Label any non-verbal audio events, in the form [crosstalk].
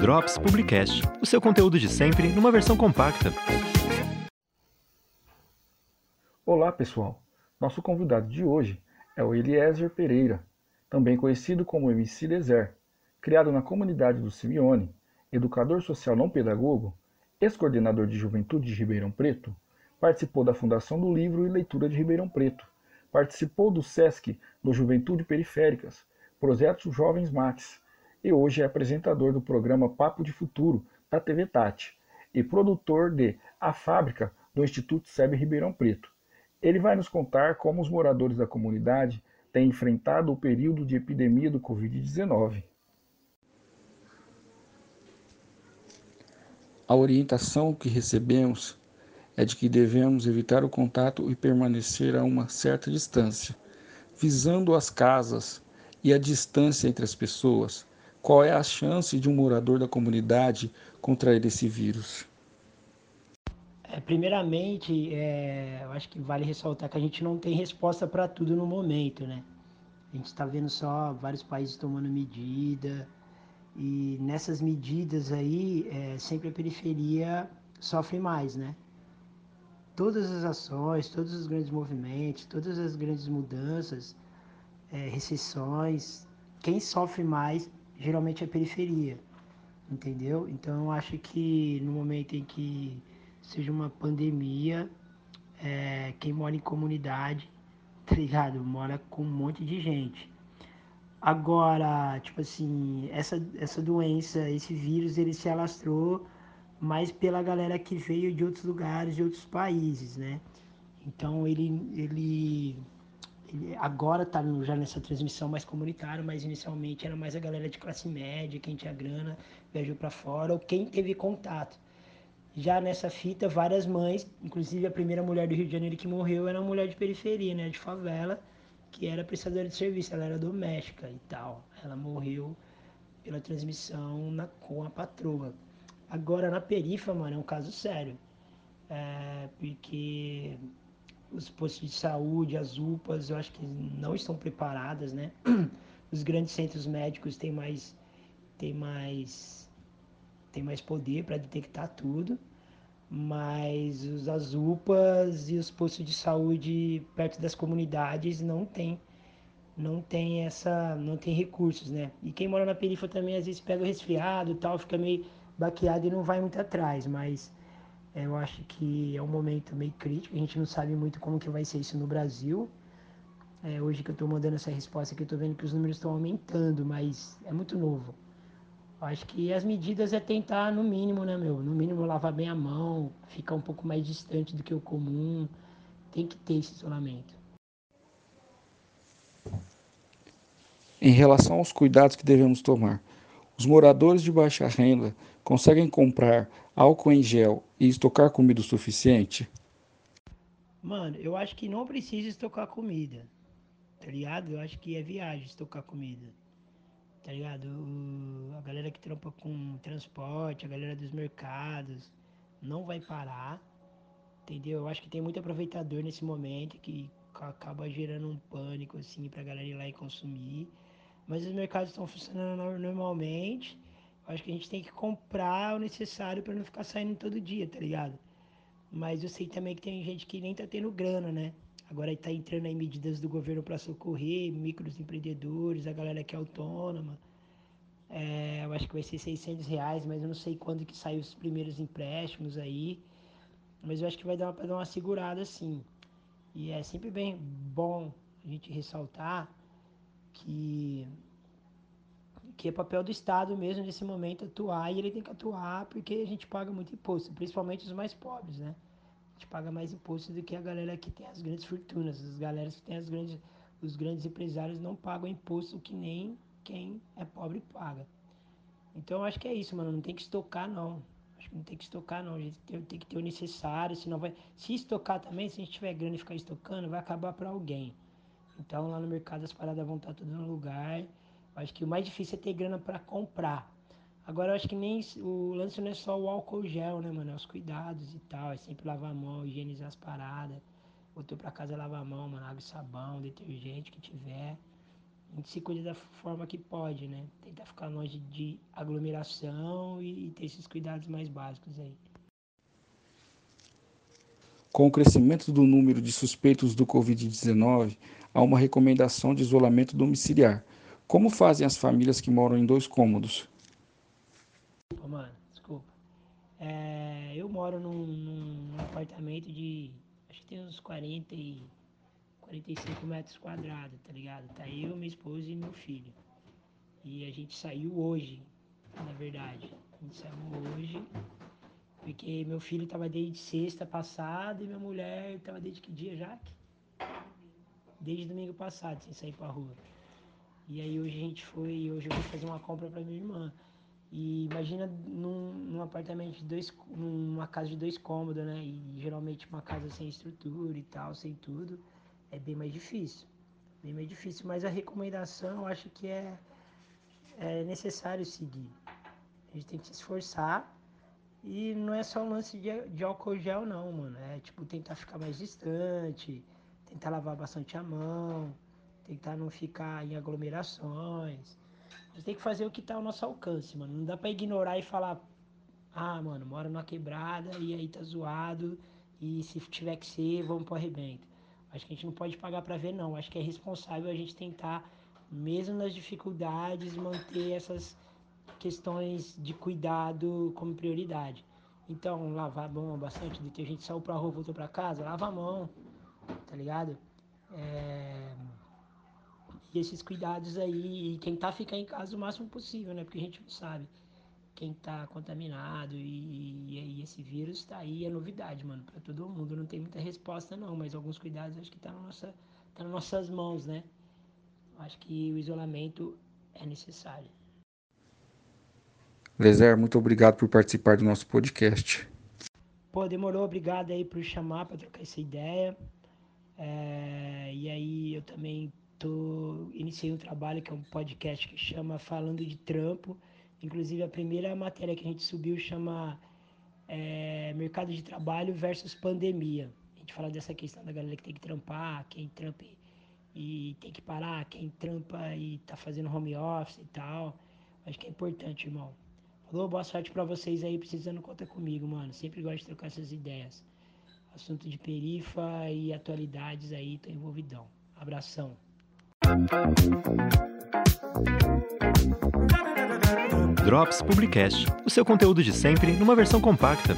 Drops Publicast, o seu conteúdo de sempre numa versão compacta. Olá, pessoal. Nosso convidado de hoje é o Eliezer Pereira, também conhecido como MC Deser, criado na comunidade do Simeone, educador social não pedagogo, ex-coordenador de juventude de Ribeirão Preto, participou da fundação do livro e leitura de Ribeirão Preto, participou do SESC do Juventude Periféricas, Projetos Jovens Max, e hoje é apresentador do programa Papo de Futuro da TV Tati e produtor de A Fábrica do Instituto SEB Ribeirão Preto. Ele vai nos contar como os moradores da comunidade têm enfrentado o período de epidemia do Covid-19. A orientação que recebemos é de que devemos evitar o contato e permanecer a uma certa distância, visando as casas e a distância entre as pessoas. Qual é a chance de um morador da comunidade contrair esse vírus? É, primeiramente, é, eu acho que vale ressaltar que a gente não tem resposta para tudo no momento, né? A gente está vendo só vários países tomando medida e nessas medidas aí, é, sempre a periferia sofre mais, né? Todas as ações, todos os grandes movimentos, todas as grandes mudanças, é, recessões, quem sofre mais geralmente é a periferia, entendeu? Então eu acho que no momento em que seja uma pandemia, é, quem mora em comunidade, [laughs] tá ligado? Mora com um monte de gente. Agora, tipo assim, essa, essa doença, esse vírus, ele se alastrou mas pela galera que veio de outros lugares, de outros países, né? Então ele, ele, ele agora está já nessa transmissão mais comunitária, mas inicialmente era mais a galera de classe média, quem tinha grana, viajou para fora, ou quem teve contato. Já nessa fita, várias mães, inclusive a primeira mulher do Rio de Janeiro que morreu era uma mulher de periferia, né, de favela, que era prestadora de serviço, ela era doméstica e tal. Ela morreu pela transmissão na, com a patroa. Agora, na perifa, mano, é um caso sério. É, porque os postos de saúde, as UPAs, eu acho que não estão preparadas, né? [clears throat] Os grandes centros médicos têm mais, têm mais, têm mais poder para detectar tudo, mas as UPAs e os postos de saúde perto das comunidades não têm não tem essa não tem recursos né e quem mora na periferia também às vezes pega o resfriado tal fica meio baqueado e não vai muito atrás, mas é, eu acho que é um momento meio crítico, a gente não sabe muito como que vai ser isso no Brasil. É, hoje que eu estou mandando essa resposta aqui, eu estou vendo que os números estão aumentando, mas é muito novo. Eu acho que as medidas é tentar, no mínimo, né, meu? No mínimo, lavar bem a mão, ficar um pouco mais distante do que o comum. Tem que ter esse isolamento. Em relação aos cuidados que devemos tomar, os moradores de baixa renda conseguem comprar álcool em gel e estocar comida o suficiente? Mano, eu acho que não precisa estocar comida. Tá ligado? Eu acho que é viagem estocar comida. Tá ligado? O, a galera que trampa com transporte, a galera dos mercados, não vai parar. Entendeu? Eu acho que tem muito aproveitador nesse momento que acaba gerando um pânico assim pra galera ir lá e consumir. Mas os mercados estão funcionando normalmente Acho que a gente tem que comprar o necessário para não ficar saindo todo dia, tá ligado? Mas eu sei também que tem gente que nem tá tendo grana, né? Agora está entrando aí medidas do governo para socorrer micros empreendedores, a galera que é autônoma. É, eu acho que vai ser 600 reais, mas eu não sei quando que saem os primeiros empréstimos aí. Mas eu acho que vai dar para dar uma segurada sim. E é sempre bem bom a gente ressaltar que que é papel do Estado mesmo nesse momento atuar e ele tem que atuar porque a gente paga muito imposto, principalmente os mais pobres, né? A gente paga mais imposto do que a galera que tem as grandes fortunas, as galeras que tem as grandes, os grandes empresários não pagam imposto que nem quem é pobre paga. Então eu acho que é isso, mano, não tem que estocar não. Acho que não tem que estocar não, a gente tem, tem que ter o necessário, senão vai, se estocar também, se a gente tiver grana e ficar estocando, vai acabar para alguém. Então lá no mercado as paradas vão estar tudo no lugar acho que o mais difícil é ter grana para comprar. Agora eu acho que nem o lance não é só o álcool gel, né, mano? É os cuidados e tal. É sempre lavar a mão, higienizar as paradas. Voltou pra casa lavar a mão, mano. Água e sabão, detergente que tiver. a gente se cuida da forma que pode, né? Tentar ficar longe de aglomeração e ter esses cuidados mais básicos aí. Com o crescimento do número de suspeitos do Covid-19, há uma recomendação de isolamento domiciliar. Como fazem as famílias que moram em dois cômodos? Desculpa, mano, desculpa. É, eu moro num, num, apartamento de. Acho que tem uns 40 e 45 metros quadrados, tá ligado? Tá eu, minha esposa e meu filho. E a gente saiu hoje, na verdade. A gente saiu hoje porque meu filho tava desde sexta passada e minha mulher tava desde que dia, Jaque? Desde domingo passado, sem sair pra rua. E aí hoje a gente foi, hoje eu vou fazer uma compra pra minha irmã. E imagina num, num apartamento de dois, numa casa de dois cômodos, né? E geralmente uma casa sem estrutura e tal, sem tudo, é bem mais difícil. Bem mais difícil. Mas a recomendação eu acho que é, é necessário seguir. A gente tem que se esforçar e não é só um lance de, de álcool gel, não, mano. É tipo tentar ficar mais distante, tentar lavar bastante a mão, tentar não ficar em aglomerações. Tem que fazer o que tá ao nosso alcance, mano. Não dá pra ignorar e falar, ah, mano, moro numa quebrada e aí tá zoado. E se tiver que ser, vamos pro arrebento. Acho que a gente não pode pagar para ver, não. Acho que é responsável a gente tentar, mesmo nas dificuldades, manter essas questões de cuidado como prioridade. Então, lavar a mão bastante, detergente, saiu pra rua, voltou pra casa, lava a mão, tá ligado? É... E esses cuidados aí, e tentar ficar em casa o máximo possível, né? Porque a gente não sabe quem tá contaminado e, e, esse vírus tá aí, é novidade, mano, para todo mundo. Não tem muita resposta não, mas alguns cuidados acho que tá, na nossa, tá nas nossas mãos, né? Acho que o isolamento é necessário. Lezer, muito obrigado por participar do nosso podcast. Pô, demorou, obrigado aí por chamar para trocar essa ideia. É, e aí eu também tô iniciei um trabalho que é um podcast que chama Falando de Trampo. Inclusive a primeira matéria que a gente subiu chama é, Mercado de Trabalho versus Pandemia. A gente fala dessa questão da galera que tem que trampar, quem trampa e tem que parar, quem trampa e tá fazendo home office e tal. Acho que é importante, irmão. Falou, boa sorte para vocês aí, precisando conta comigo, mano. Sempre gosto de trocar essas ideias. Assunto de perifa e atualidades aí, tô envolvidão. Abração. Drops Publicast, o seu conteúdo de sempre numa versão compacta.